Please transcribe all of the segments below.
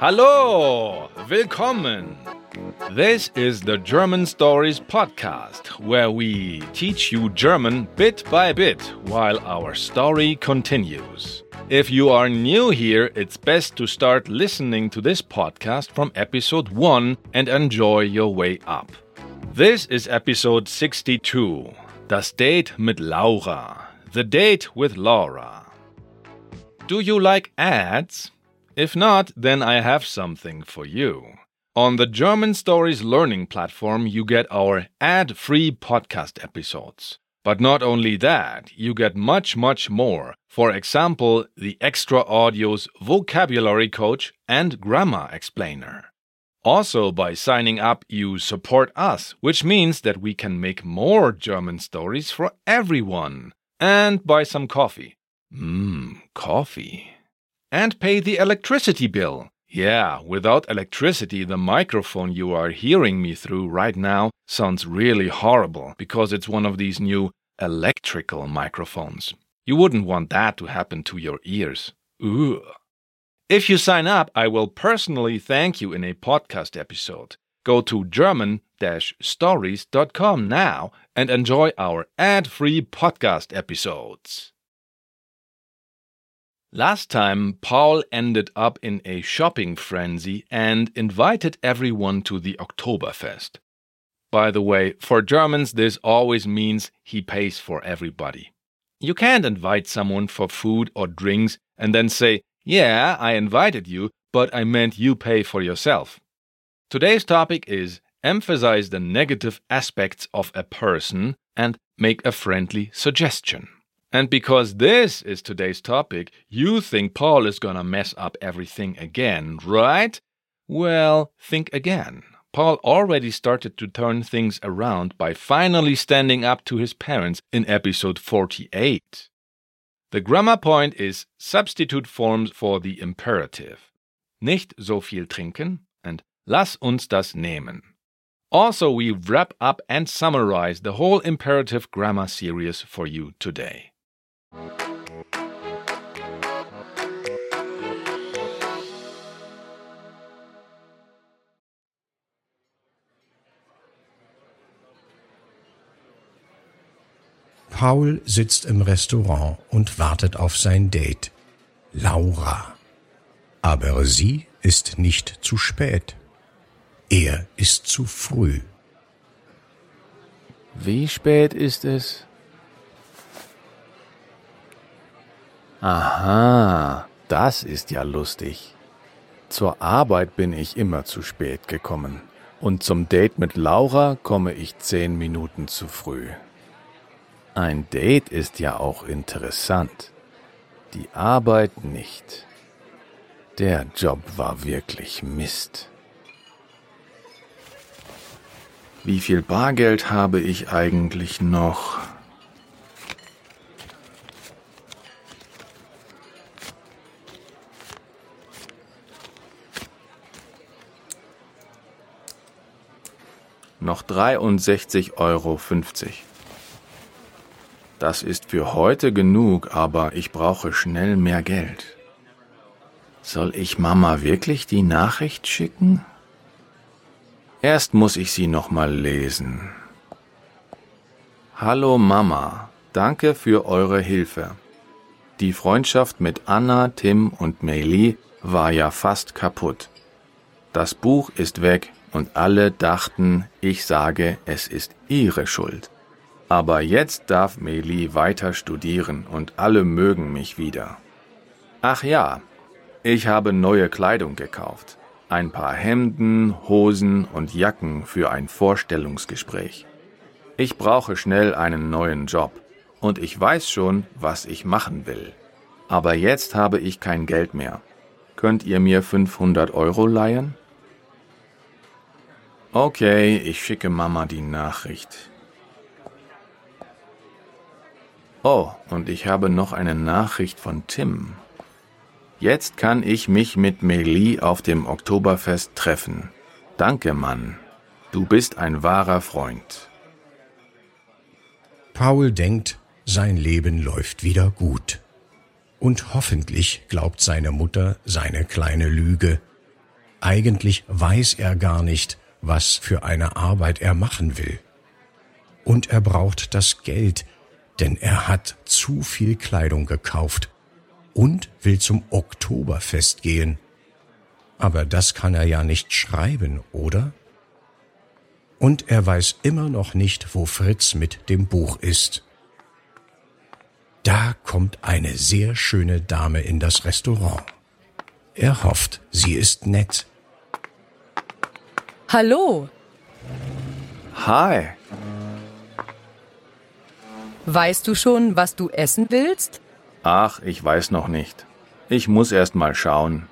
Hallo, willkommen. This is the German Stories podcast, where we teach you German bit by bit while our story continues. If you are new here, it's best to start listening to this podcast from episode 1 and enjoy your way up. This is episode 62 Das Date mit Laura. The Date with Laura. Do you like ads? If not, then I have something for you. On the German Stories Learning platform, you get our ad free podcast episodes. But not only that, you get much, much more. For example, the extra audios Vocabulary Coach and Grammar Explainer. Also, by signing up, you support us, which means that we can make more German stories for everyone. And buy some coffee. Mmm, coffee. And pay the electricity bill. Yeah, without electricity, the microphone you are hearing me through right now sounds really horrible because it's one of these new electrical microphones. You wouldn't want that to happen to your ears. Ugh. If you sign up, I will personally thank you in a podcast episode. Go to German stories.com now and enjoy our ad free podcast episodes. Last time, Paul ended up in a shopping frenzy and invited everyone to the Oktoberfest. By the way, for Germans, this always means he pays for everybody. You can't invite someone for food or drinks and then say, yeah, I invited you, but I meant you pay for yourself. Today's topic is emphasize the negative aspects of a person and make a friendly suggestion. And because this is today's topic, you think Paul is gonna mess up everything again, right? Well, think again. Paul already started to turn things around by finally standing up to his parents in episode 48. The grammar point is substitute forms for the imperative. Nicht so viel trinken and lass uns das nehmen. Also, we wrap up and summarize the whole imperative grammar series for you today. Paul sitzt im Restaurant und wartet auf sein Date. Laura. Aber sie ist nicht zu spät. Er ist zu früh. Wie spät ist es? Aha, das ist ja lustig. Zur Arbeit bin ich immer zu spät gekommen und zum Date mit Laura komme ich zehn Minuten zu früh. Ein Date ist ja auch interessant. Die Arbeit nicht. Der Job war wirklich Mist. Wie viel Bargeld habe ich eigentlich noch? Noch 63,50 Euro. Das ist für heute genug, aber ich brauche schnell mehr Geld. Soll ich Mama wirklich die Nachricht schicken? Erst muss ich sie nochmal lesen. Hallo Mama, danke für eure Hilfe. Die Freundschaft mit Anna, Tim und Meili war ja fast kaputt. Das Buch ist weg und alle dachten, ich sage, es ist ihre Schuld. Aber jetzt darf Meli weiter studieren und alle mögen mich wieder. Ach ja, ich habe neue Kleidung gekauft. Ein paar Hemden, Hosen und Jacken für ein Vorstellungsgespräch. Ich brauche schnell einen neuen Job und ich weiß schon, was ich machen will. Aber jetzt habe ich kein Geld mehr. Könnt ihr mir 500 Euro leihen? Okay, ich schicke Mama die Nachricht. Oh, und ich habe noch eine Nachricht von Tim. Jetzt kann ich mich mit Meli auf dem Oktoberfest treffen. Danke, Mann. Du bist ein wahrer Freund. Paul denkt, sein Leben läuft wieder gut. Und hoffentlich glaubt seine Mutter seine kleine Lüge. Eigentlich weiß er gar nicht, was für eine Arbeit er machen will. Und er braucht das Geld, denn er hat zu viel Kleidung gekauft und will zum Oktoberfest gehen. Aber das kann er ja nicht schreiben, oder? Und er weiß immer noch nicht, wo Fritz mit dem Buch ist. Da kommt eine sehr schöne Dame in das Restaurant. Er hofft, sie ist nett. Hallo, Hi. weißt du schon, was du essen willst? Ach, ich weiß noch nicht. Ich muss erst mal schauen.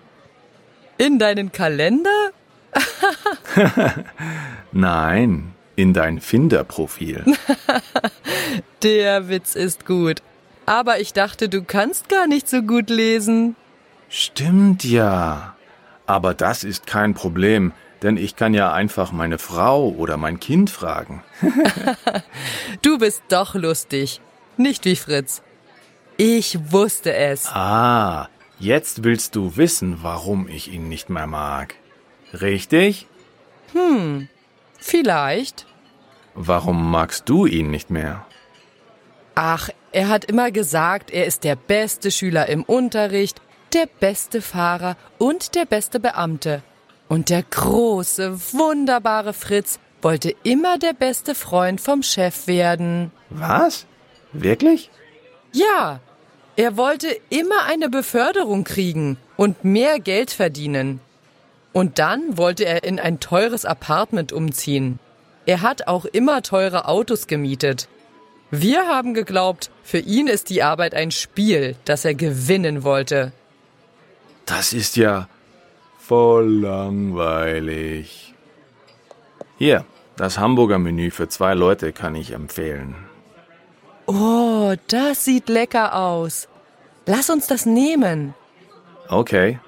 In deinen Kalender? Nein, in dein Finderprofil. Der Witz ist gut. Aber ich dachte, du kannst gar nicht so gut lesen. Stimmt ja. Aber das ist kein Problem, denn ich kann ja einfach meine Frau oder mein Kind fragen. Du bist doch lustig. Nicht wie Fritz. Ich wusste es. Ah, jetzt willst du wissen, warum ich ihn nicht mehr mag. Richtig? Vielleicht. Warum magst du ihn nicht mehr? Ach, er hat immer gesagt, er ist der beste Schüler im Unterricht, der beste Fahrer und der beste Beamte. Und der große, wunderbare Fritz wollte immer der beste Freund vom Chef werden. Was? Wirklich? Ja, er wollte immer eine Beförderung kriegen und mehr Geld verdienen. Und dann wollte er in ein teures Apartment umziehen. Er hat auch immer teure Autos gemietet. Wir haben geglaubt, für ihn ist die Arbeit ein Spiel, das er gewinnen wollte. Das ist ja voll langweilig. Hier, das Hamburger Menü für zwei Leute kann ich empfehlen. Oh, das sieht lecker aus. Lass uns das nehmen. Okay.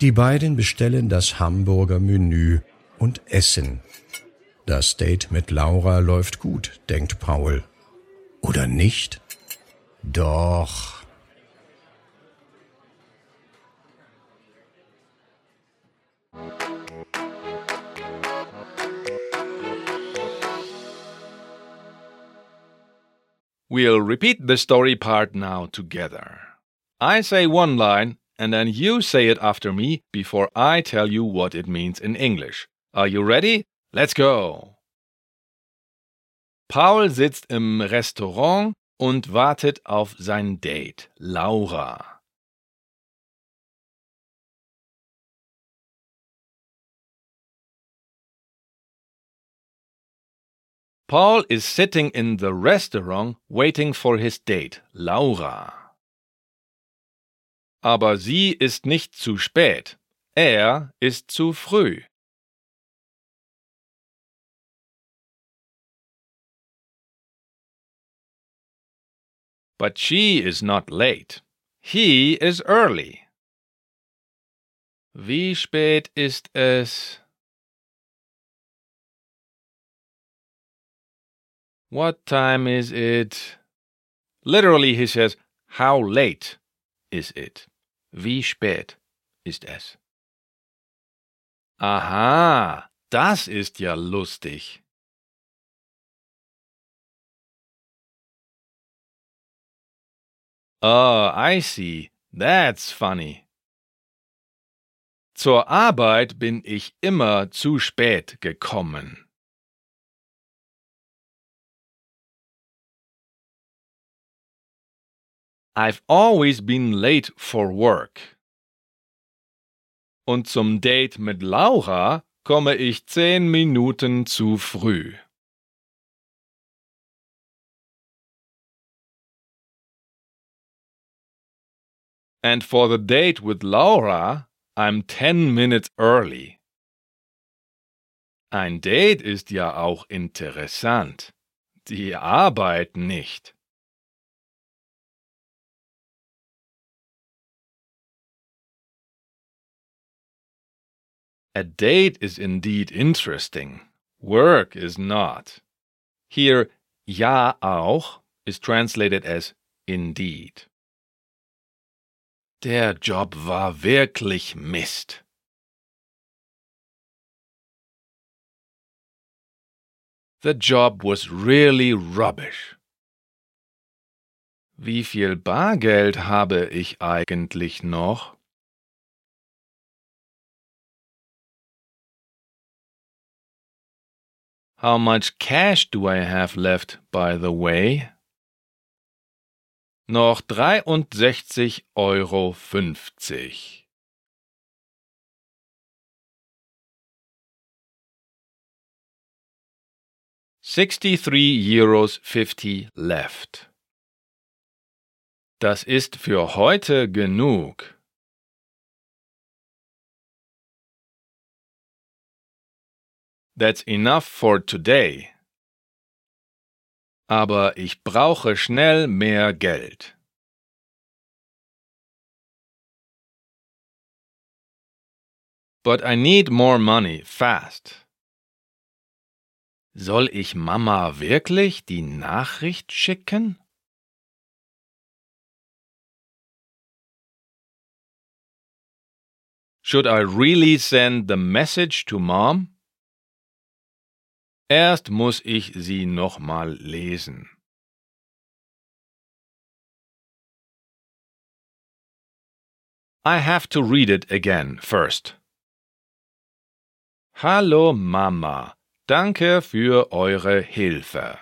Die beiden bestellen das Hamburger Menü und essen. Das Date mit Laura läuft gut, denkt Paul. Oder nicht? Doch. We'll repeat the story part now together. I say one line, and then you say it after me before I tell you what it means in English. Are you ready? Let's go! Paul sitzt im Restaurant und wartet auf sein Date, Laura. Paul is sitting in the restaurant waiting for his date, Laura. Aber sie ist nicht zu spät. Er ist zu früh. But she is not late. He is early. Wie spät ist es? What time is it? Literally, he says, How late is it? Wie spät ist es? Aha, das ist ja lustig. Oh, I see. That's funny. Zur Arbeit bin ich immer zu spät gekommen. I've always been late for work. Und zum Date mit Laura komme ich zehn Minuten zu früh. And for the date with Laura, I'm ten minutes early. Ein Date ist ja auch interessant. Die Arbeit nicht. A date is indeed interesting. Work is not. Here, ja auch is translated as indeed. Der Job war wirklich Mist. The job was really rubbish. Wie viel Bargeld habe ich eigentlich noch? How much cash do I have left, by the way? Noch 63,50 Euro. 63 euros 50 left. Das ist für heute genug. That's enough for today. Aber ich brauche schnell mehr Geld. But I need more money fast. Soll ich Mama wirklich die Nachricht schicken? Should I really send the message to Mom? Erst muss ich sie nochmal lesen. I have to read it again first. Hallo Mama. Danke für eure Hilfe.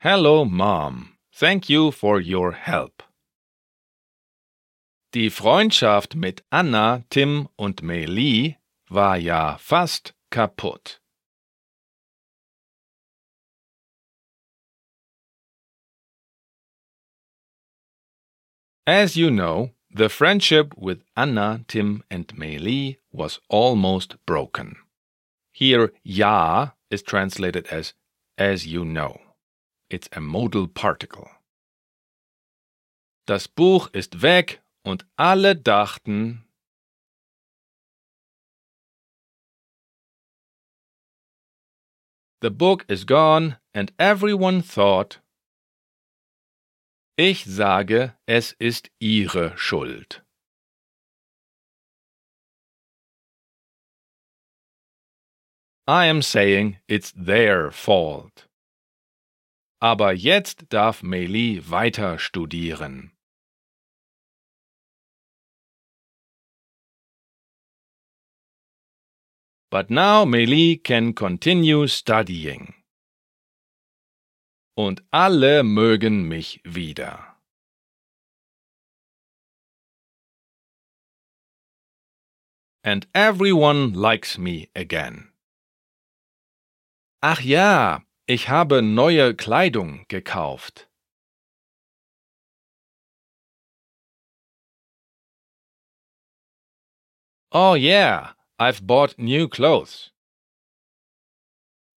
Hello, Mom. Thank you for your help. Die Freundschaft mit Anna, Tim und Meili war ja fast kaputt. As you know, the friendship with Anna, Tim, and Meili was almost broken. Here, ja is translated as as you know. It's a modal particle. Das Buch ist weg und alle dachten, The book is gone and everyone thought Ich sage, es ist Ihre Schuld. I am saying it's their fault. Aber jetzt darf Meili weiter studieren. But now Meili can continue studying und alle mögen mich wieder. And everyone likes me again. Ach ja, ich habe neue Kleidung gekauft. Oh yeah, I've bought new clothes.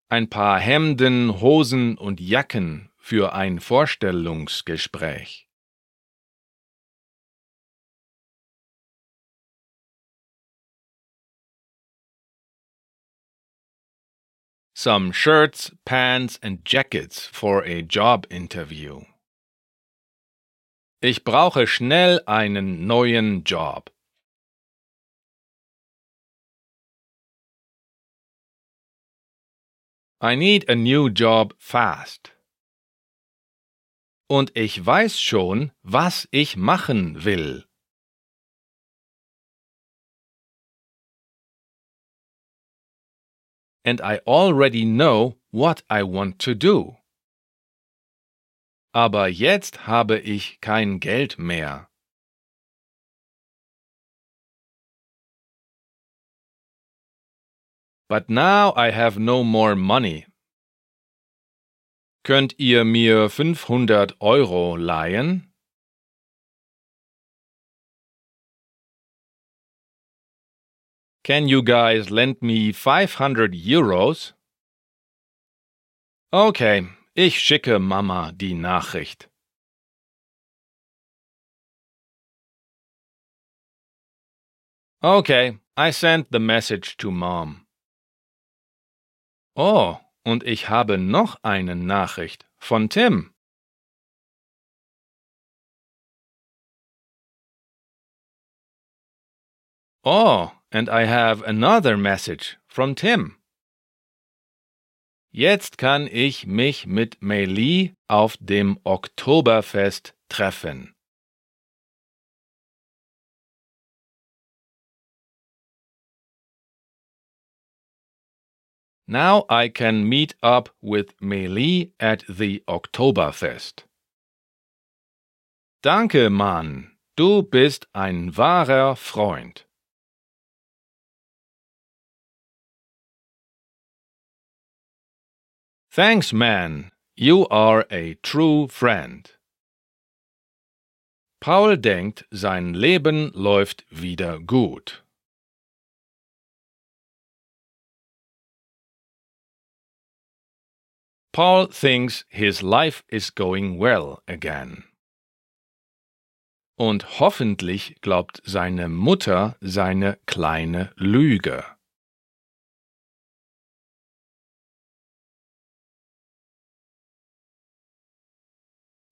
ein paar Hemden, Hosen und Jacken für ein Vorstellungsgespräch. Some shirts, pants and jackets for a job interview. Ich brauche schnell einen neuen Job. I need a new job fast. Und ich weiß schon, was ich machen will. And I already know what I want to do. Aber jetzt habe ich kein Geld mehr. But now I have no more money. Könnt ihr mir 500 Euro leihen? Can you guys lend me 500 Euros? Okay, ich schicke Mama die Nachricht. Okay, I sent the message to Mom. Oh, Und ich habe noch eine Nachricht von Tim. Oh, and I have another message from Tim. Jetzt kann ich mich mit Meili auf dem Oktoberfest treffen. Now I can meet up with Meili at the Oktoberfest. Danke, Mann. Du bist ein wahrer Freund. Thanks, man. You are a true friend. Paul denkt, sein Leben läuft wieder gut. Paul thinks his life is going well again. Und hoffentlich glaubt seine Mutter seine kleine Lüge.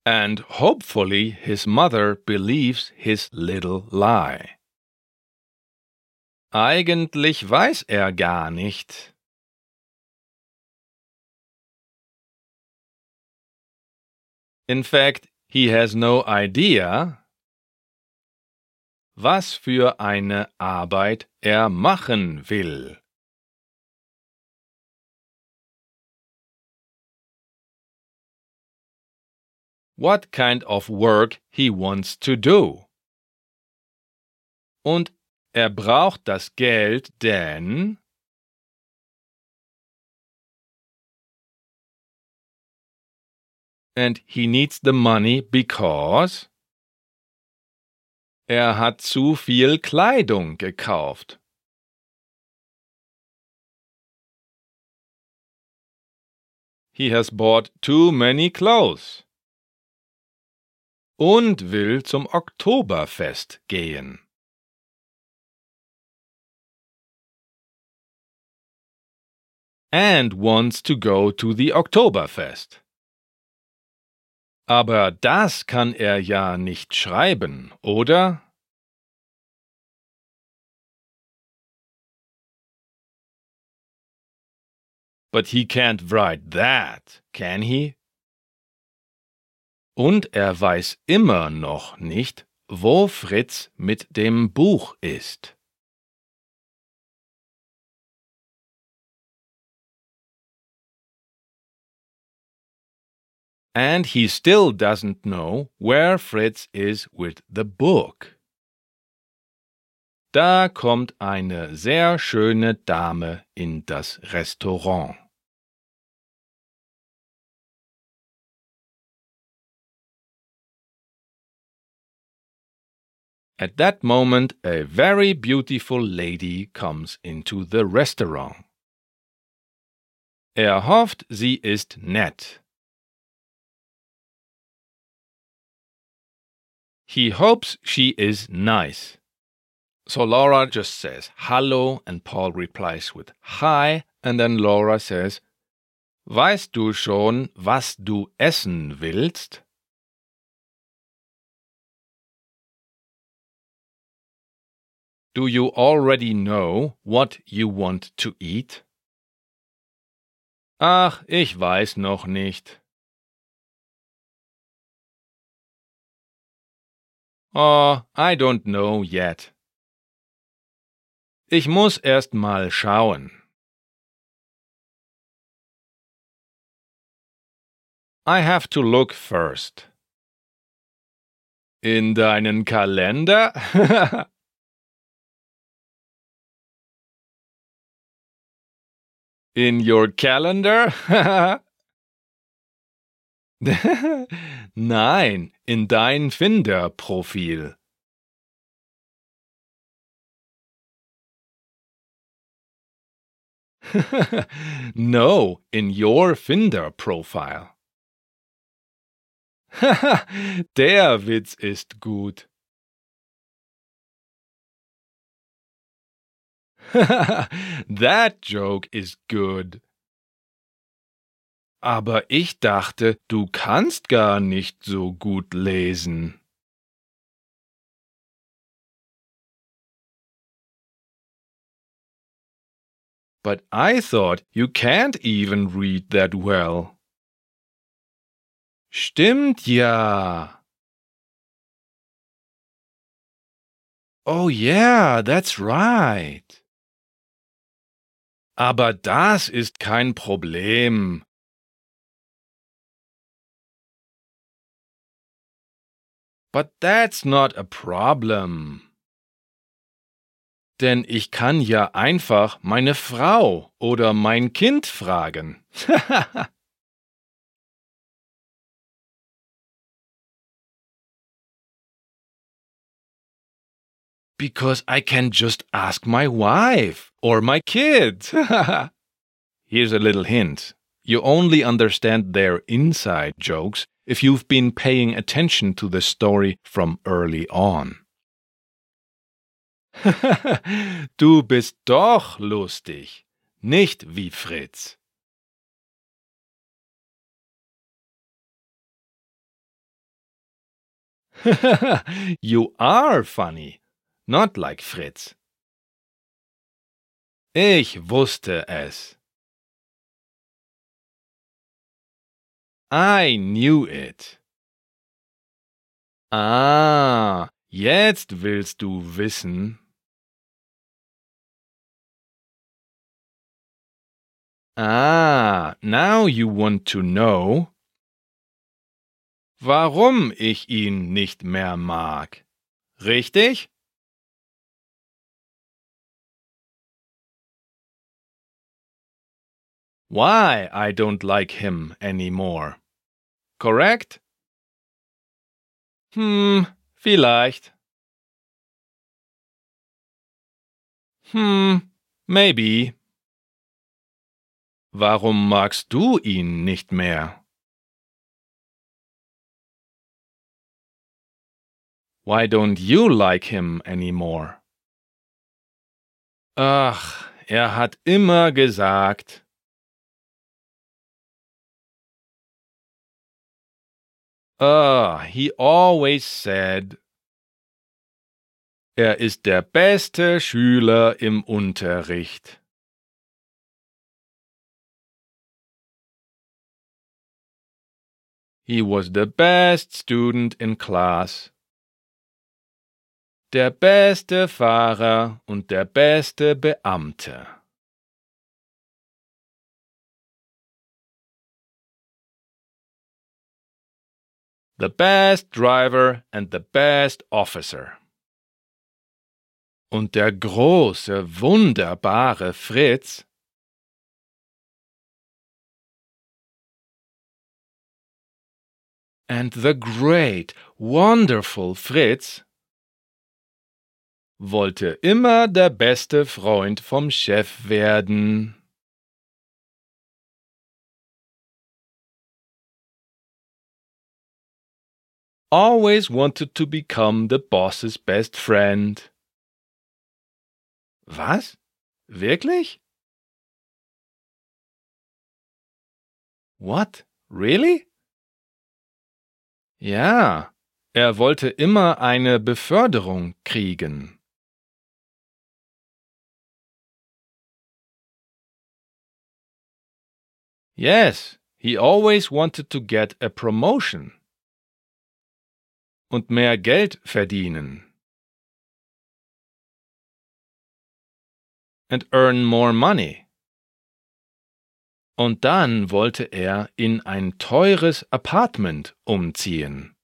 and hopefully his mother believes his little lie. Eigentlich weiß er gar nicht. In fact, he has no idea, was für eine Arbeit er machen will. what kind of work he wants to do. Und er braucht das Geld, denn and he needs the money because er hat zu viel Kleidung gekauft. He has bought too many clothes. und will zum Oktoberfest gehen. And wants to go to the Oktoberfest. Aber das kann er ja nicht schreiben, oder? But he can't write that, can he? Und er weiß immer noch nicht, wo Fritz mit dem Buch ist. And he still doesn't know where Fritz is with the book. Da kommt eine sehr schöne Dame in das Restaurant. At that moment, a very beautiful lady comes into the restaurant. Er hofft, sie ist nett. He hopes she is nice. So Laura just says hello, and Paul replies with hi, and then Laura says, Weißt du schon, was du essen willst? Do you already know what you want to eat? Ach, ich weiß noch nicht. Oh, I don't know yet. Ich muss erst mal schauen. I have to look first. In deinen Kalender? in your calendar? Nein, in dein Finder-Profil. no, in your Finder profile. Der Witz ist gut. that joke is good. Aber ich dachte, du kannst gar nicht so gut lesen. But I thought you can't even read that well. Stimmt ja. Oh yeah, that's right. Aber das ist kein Problem. But that's not a problem. Denn ich kann ja einfach meine Frau oder mein Kind fragen. Because I can just ask my wife or my kid. Here's a little hint. You only understand their inside jokes if you've been paying attention to the story from early on. du bist doch lustig, nicht wie Fritz. you are funny, not like Fritz. Ich wusste es. I knew it. Ah, jetzt willst du wissen. Ah, now you want to know, warum ich ihn nicht mehr mag. Richtig? Why I don't like him anymore. Correct? Hm, vielleicht. Hm, maybe. Warum magst du ihn nicht mehr? Why don't you like him anymore? Ach, er hat immer gesagt, Ah, he always said. Er ist der beste Schüler im Unterricht. He was the best student in class. Der beste Fahrer und der beste Beamte. The best driver and the best officer. Und der große, wunderbare Fritz and the great, wonderful Fritz wollte immer der beste Freund vom Chef werden. Always wanted to become the boss's best friend. Was? Wirklich? What? Really? Ja, er wollte immer eine Beförderung kriegen. Yes, he always wanted to get a promotion und mehr Geld verdienen. And earn more money. Und dann wollte er in ein teures Apartment umziehen.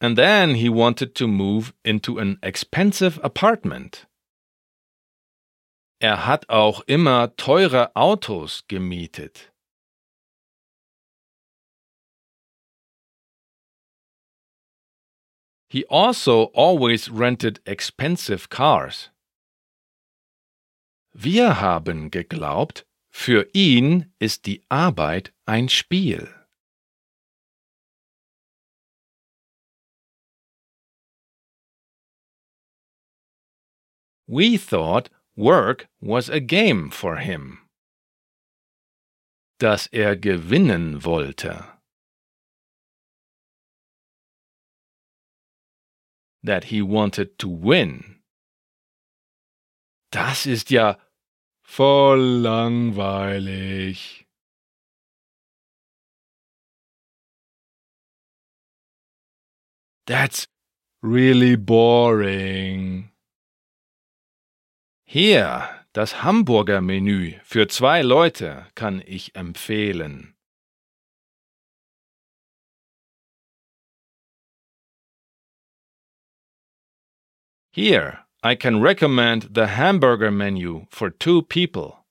And then he wanted to move into an expensive apartment. Er hat auch immer teure Autos gemietet. He also always rented expensive cars. Wir haben geglaubt, für ihn ist die Arbeit ein Spiel. We thought work was a game for him. Dass er gewinnen wollte. That he wanted to win. Das ist ja voll langweilig. That's really boring. Hier, das Hamburger Menü für zwei Leute kann ich empfehlen. Here, I can recommend the hamburger menu for two people.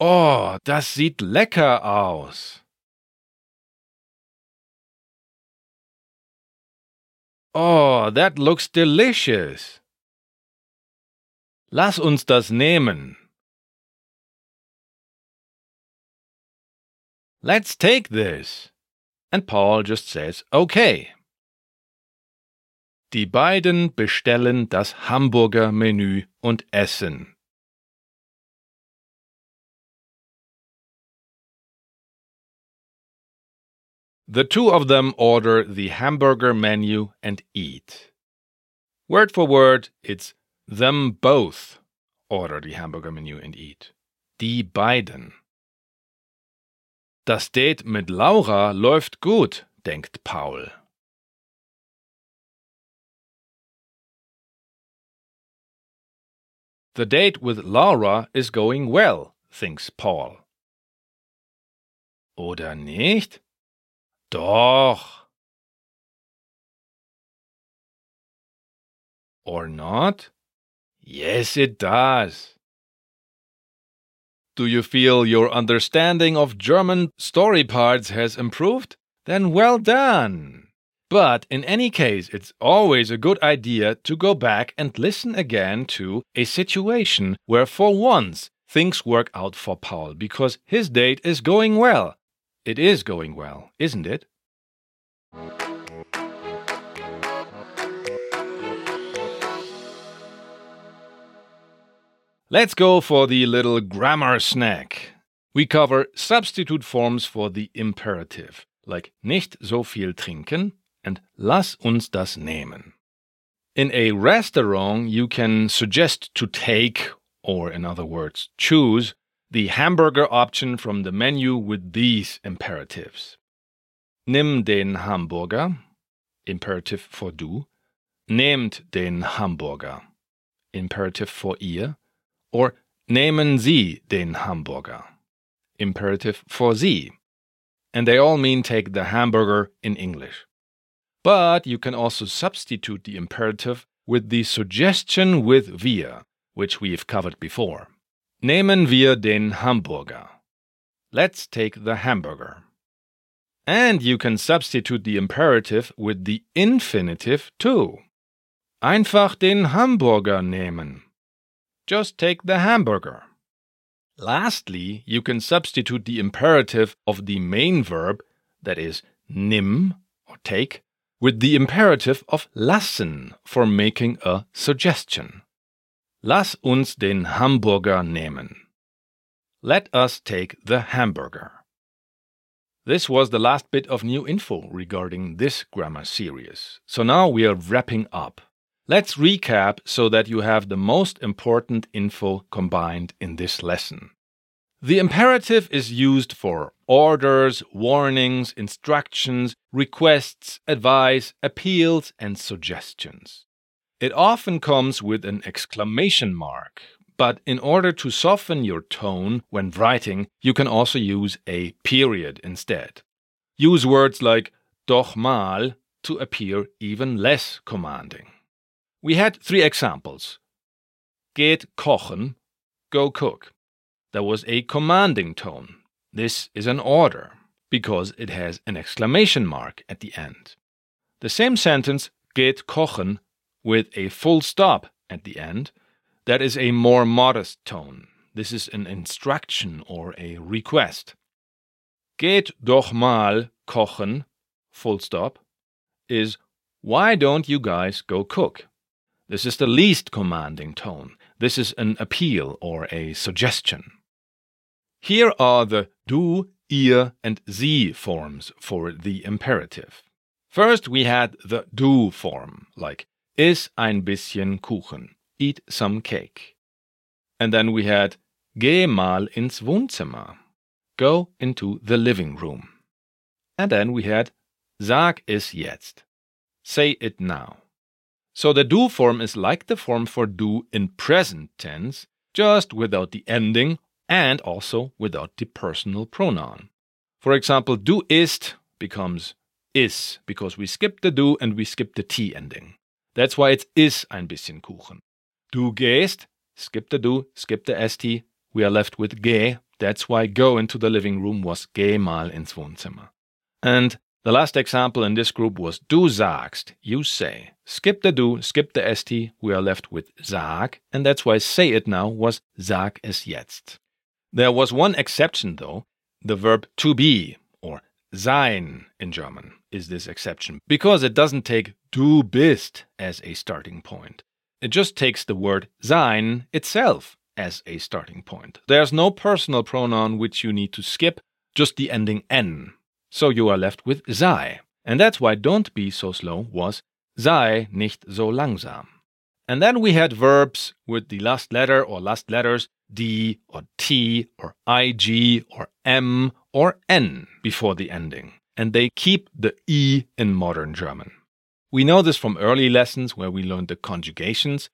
Oh, das sieht lecker aus. Oh, that looks delicious. Lass uns das nehmen. Let's take this. And Paul just says, okay. Die beiden bestellen das Hamburger Menü und essen. The two of them order the hamburger menu and eat. Word for word, it's them both order the hamburger menu and eat. Die beiden. Das Date mit Laura läuft gut, denkt Paul. The date with Laura is going well, thinks Paul. Oder nicht? Doch. Or not? Yes, it does. Do you feel your understanding of German story parts has improved? Then well done! But in any case, it's always a good idea to go back and listen again to a situation where, for once, things work out for Paul because his date is going well. It is going well, isn't it? Let's go for the little grammar snack. We cover substitute forms for the imperative, like nicht so viel trinken and lass uns das nehmen. In a restaurant, you can suggest to take, or in other words, choose, the hamburger option from the menu with these imperatives. Nimm den Hamburger, imperative for du. Nehmt den Hamburger, imperative for ihr. Or nehmen Sie den Hamburger, imperative for Sie. And they all mean take the hamburger in English. But you can also substitute the imperative with the suggestion with wir, which we've covered before. Nehmen wir den Hamburger. Let's take the hamburger. And you can substitute the imperative with the infinitive too. Einfach den Hamburger nehmen. Just take the hamburger. Lastly, you can substitute the imperative of the main verb, that is, nimm or take, with the imperative of lassen for making a suggestion. Lass uns den Hamburger nehmen. Let us take the hamburger. This was the last bit of new info regarding this grammar series. So now we are wrapping up. Let's recap so that you have the most important info combined in this lesson. The imperative is used for orders, warnings, instructions, requests, advice, appeals, and suggestions. It often comes with an exclamation mark, but in order to soften your tone when writing, you can also use a period instead. Use words like doch mal to appear even less commanding. We had three examples. Geht kochen, go cook. There was a commanding tone. This is an order because it has an exclamation mark at the end. The same sentence, geht kochen, with a full stop at the end, that is a more modest tone. This is an instruction or a request. Geht doch mal kochen, full stop, is why don't you guys go cook? This is the least commanding tone. This is an appeal or a suggestion. Here are the du, ihr, and sie forms for the imperative. First, we had the du form, like is ein bisschen Kuchen, eat some cake. And then we had geh mal ins Wohnzimmer, go into the living room. And then we had sag es jetzt, say it now. So the du form is like the form for du in present tense, just without the ending and also without the personal pronoun. For example, du isst becomes iss because we skip the du and we skip the t ending. That's why it's iss ein bisschen Kuchen. Du gehst, skip the du, skip the st, we are left with geh. That's why go into the living room was geh mal ins Wohnzimmer. And the last example in this group was du sagst, you say. Skip the du, skip the st, we are left with sag, and that's why say it now was sag es jetzt. There was one exception though, the verb to be, or sein in German, is this exception, because it doesn't take du bist as a starting point. It just takes the word sein itself as a starting point. There's no personal pronoun which you need to skip, just the ending n so you are left with sei. And that's why don't be so slow was sei nicht so langsam. And then we had verbs with the last letter or last letters D or T or IG or M or N before the ending. And they keep the E in modern German. We know this from early lessons where we learned the conjugations.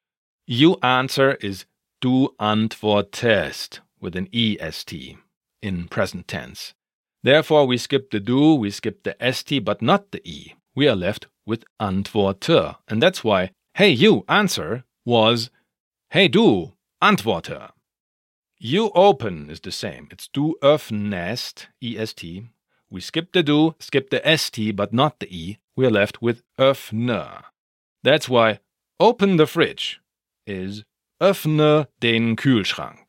You answer is du antwortest with an EST in present tense. Therefore, we skip the du, we skip the st, but not the e. We are left with antworte. And that's why, hey, you, answer, was, hey, du, antworte. You open is the same. It's du öffnest, est. We skip the du, skip the st, but not the e. We are left with öffne. That's why open the fridge is öffne den Kühlschrank.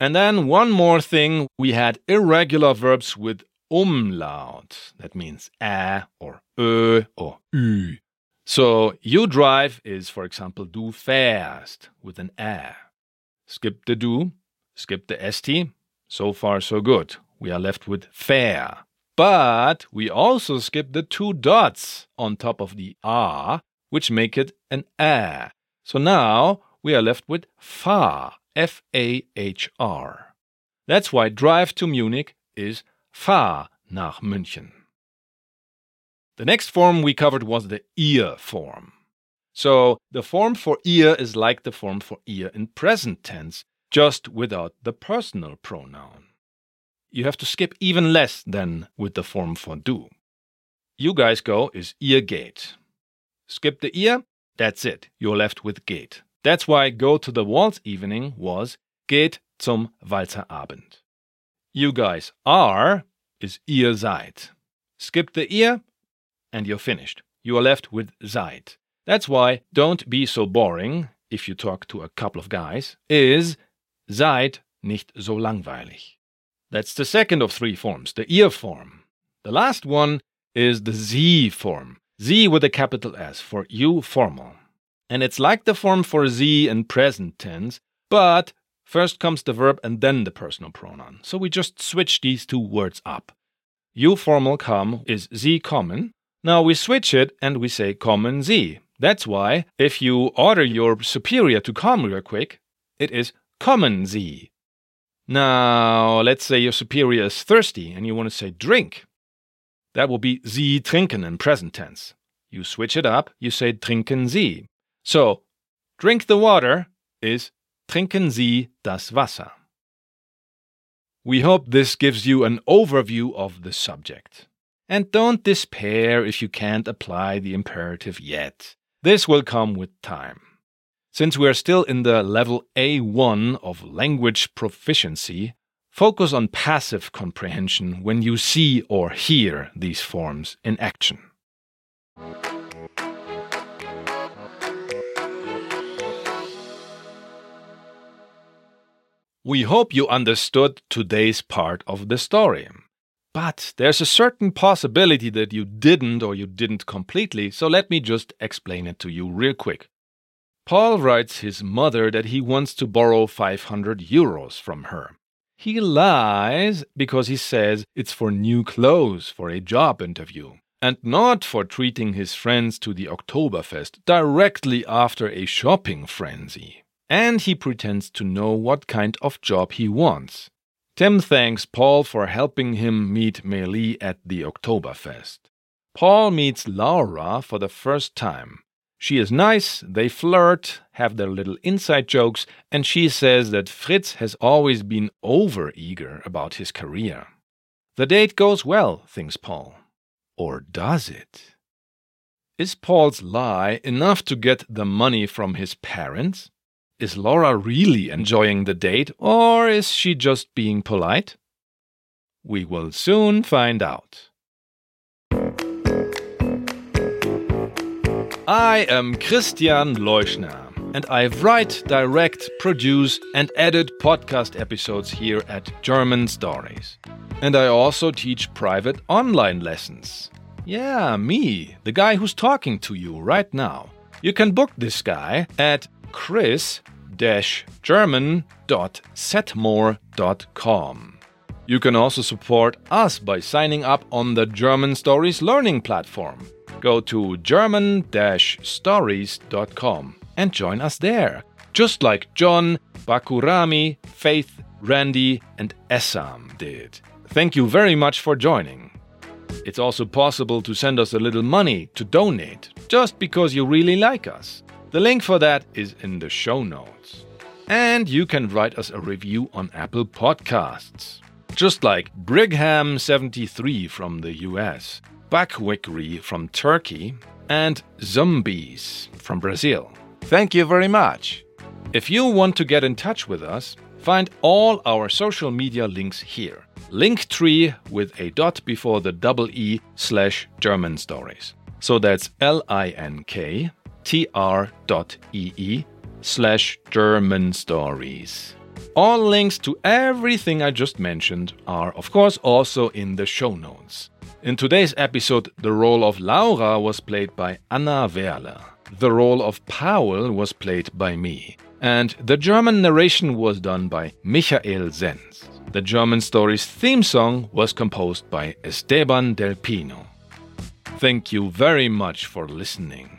And then one more thing we had irregular verbs with umlaut. That means a or ö or ü. So you drive is, for example, du fährst with an a. Skip the du, skip the st. So fahr, so good. We are left with fähr. But we also skip the two dots on top of the r, which make it an a. So now we are left with far, F A H R. That's why drive to Munich is fahr nach München. The next form we covered was the ihr form. So the form for ihr is like the form for ihr in present tense, just without the personal pronoun. You have to skip even less than with the form for du. You guys go is ihr geht. Skip the ihr, that's it. You're left with geht. That's why Go to the Waltz Evening was Geht zum Walzerabend. You guys are is ihr seid. Skip the ihr and you're finished. You are left with seid. That's why don't be so boring if you talk to a couple of guys is seid nicht so langweilig. That's the second of three forms, the ihr form. The last one is the Sie form. Sie with a capital S for you formal and it's like the form for Sie in present tense, but first comes the verb and then the personal pronoun. So we just switch these two words up. You formal come is Sie kommen. Now we switch it and we say kommen Sie. That's why if you order your superior to come real quick, it is kommen Sie. Now, let's say your superior is thirsty and you want to say drink. That will be sie trinken in present tense. You switch it up, you say trinken sie. So, drink the water is trinken Sie das Wasser. We hope this gives you an overview of the subject. And don't despair if you can't apply the imperative yet. This will come with time. Since we are still in the level A1 of language proficiency, focus on passive comprehension when you see or hear these forms in action. We hope you understood today's part of the story. But there's a certain possibility that you didn't or you didn't completely, so let me just explain it to you real quick. Paul writes his mother that he wants to borrow 500 euros from her. He lies because he says it's for new clothes for a job interview and not for treating his friends to the Oktoberfest directly after a shopping frenzy. And he pretends to know what kind of job he wants. Tim thanks Paul for helping him meet Meili at the Oktoberfest. Paul meets Laura for the first time. She is nice, they flirt, have their little inside jokes, and she says that Fritz has always been over eager about his career. The date goes well, thinks Paul. Or does it? Is Paul's lie enough to get the money from his parents? Is Laura really enjoying the date, or is she just being polite? We will soon find out. I am Christian Leuschner, and I write, direct, produce, and edit podcast episodes here at German Stories. And I also teach private online lessons. Yeah, me, the guy who's talking to you right now. You can book this guy at chris-german.setmore.com. You can also support us by signing up on the German Stories Learning platform go to german stories.com and join us there, just like John, Bakurami, Faith, Randy, and Essam did. Thank you very much for joining. It's also possible to send us a little money to donate, just because you really like us. The link for that is in the show notes. And you can write us a review on Apple Podcasts. Just like Brigham73 from the US. Backwickery from Turkey, and Zombies from Brazil. Thank you very much. If you want to get in touch with us, find all our social media links here. Linktree with a dot before the double E slash German stories. So that's L I N K T R dot E E slash German stories. All links to everything I just mentioned are, of course, also in the show notes. In today's episode, the role of Laura was played by Anna Werle. The role of Paul was played by me. And the German narration was done by Michael Zenz. The German Stories theme song was composed by Esteban Del Pino. Thank you very much for listening.